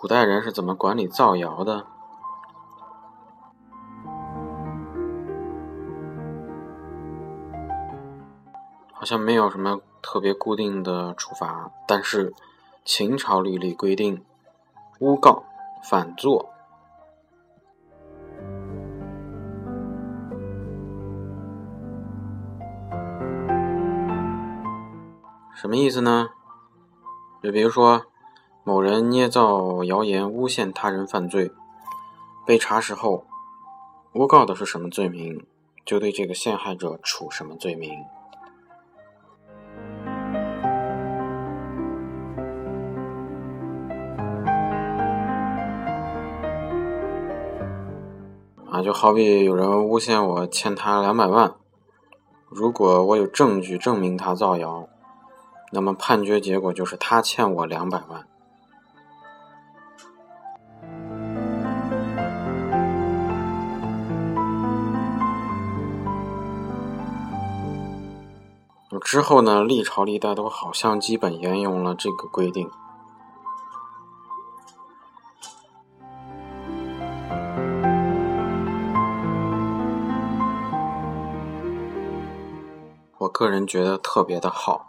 古代人是怎么管理造谣的？好像没有什么特别固定的处罚，但是秦朝律例规定，诬告、反作。什么意思呢？就比如说，某人捏造谣言诬陷他人犯罪，被查实后，诬告的是什么罪名，就对这个陷害者处什么罪名。啊，就好比有人诬陷我欠他两百万，如果我有证据证明他造谣。那么判决结果就是他欠我两百万。之后呢，历朝历代都好像基本沿用了这个规定。我个人觉得特别的好。